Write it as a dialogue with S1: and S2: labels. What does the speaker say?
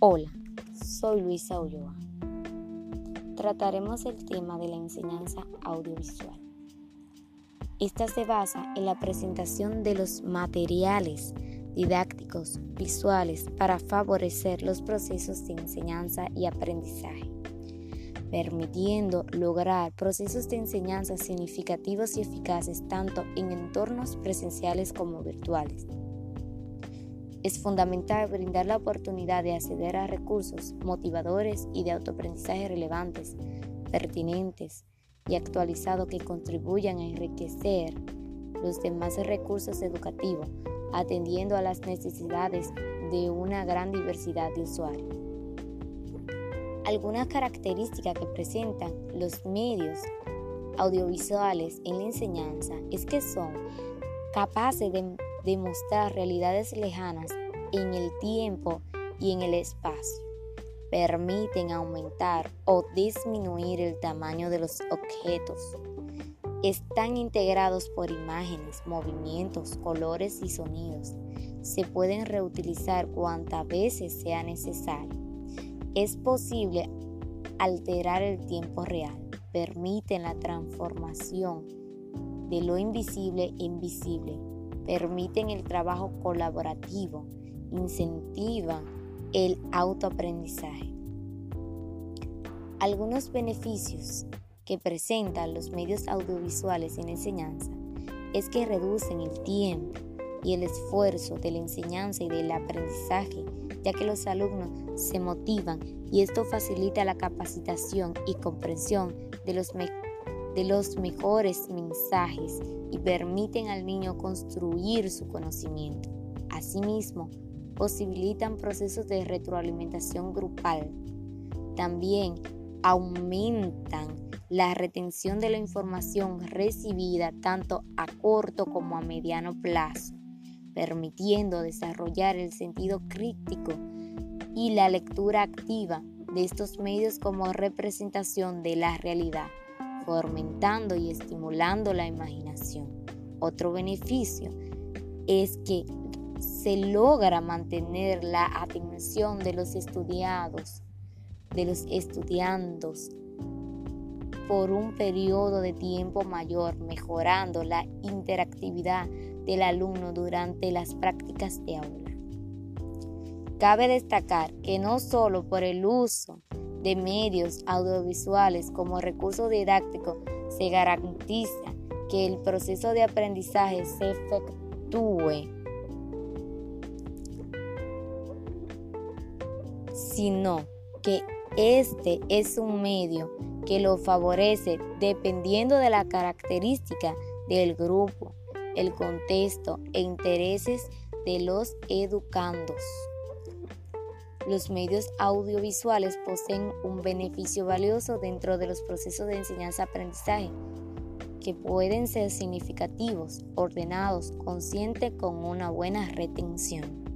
S1: Hola, soy Luisa Ulloa. Trataremos el tema de la enseñanza audiovisual. Esta se basa en la presentación de los materiales didácticos visuales para favorecer los procesos de enseñanza y aprendizaje, permitiendo lograr procesos de enseñanza significativos y eficaces tanto en entornos presenciales como virtuales es fundamental brindar la oportunidad de acceder a recursos motivadores y de autoaprendizaje relevantes, pertinentes y actualizados que contribuyan a enriquecer los demás recursos educativos, atendiendo a las necesidades de una gran diversidad de usuarios. Algunas características que presentan los medios audiovisuales en la enseñanza es que son capaces de demostrar realidades lejanas en el tiempo y en el espacio. Permiten aumentar o disminuir el tamaño de los objetos. Están integrados por imágenes, movimientos, colores y sonidos. Se pueden reutilizar cuantas veces sea necesario. Es posible alterar el tiempo real. Permiten la transformación de lo invisible en visible permiten el trabajo colaborativo, incentivan el autoaprendizaje. Algunos beneficios que presentan los medios audiovisuales en enseñanza es que reducen el tiempo y el esfuerzo de la enseñanza y del aprendizaje, ya que los alumnos se motivan y esto facilita la capacitación y comprensión de los de los mejores mensajes y permiten al niño construir su conocimiento. Asimismo, posibilitan procesos de retroalimentación grupal. También aumentan la retención de la información recibida tanto a corto como a mediano plazo, permitiendo desarrollar el sentido crítico y la lectura activa de estos medios como representación de la realidad fomentando y estimulando la imaginación. Otro beneficio es que se logra mantener la atención de los estudiados, de los estudiandos por un periodo de tiempo mayor, mejorando la interactividad del alumno durante las prácticas de aula. Cabe destacar que no solo por el uso de medios audiovisuales como recurso didáctico se garantiza que el proceso de aprendizaje se efectúe, sino que este es un medio que lo favorece dependiendo de la característica del grupo, el contexto e intereses de los educandos. Los medios audiovisuales poseen un beneficio valioso dentro de los procesos de enseñanza-aprendizaje, que pueden ser significativos, ordenados, conscientes con una buena retención.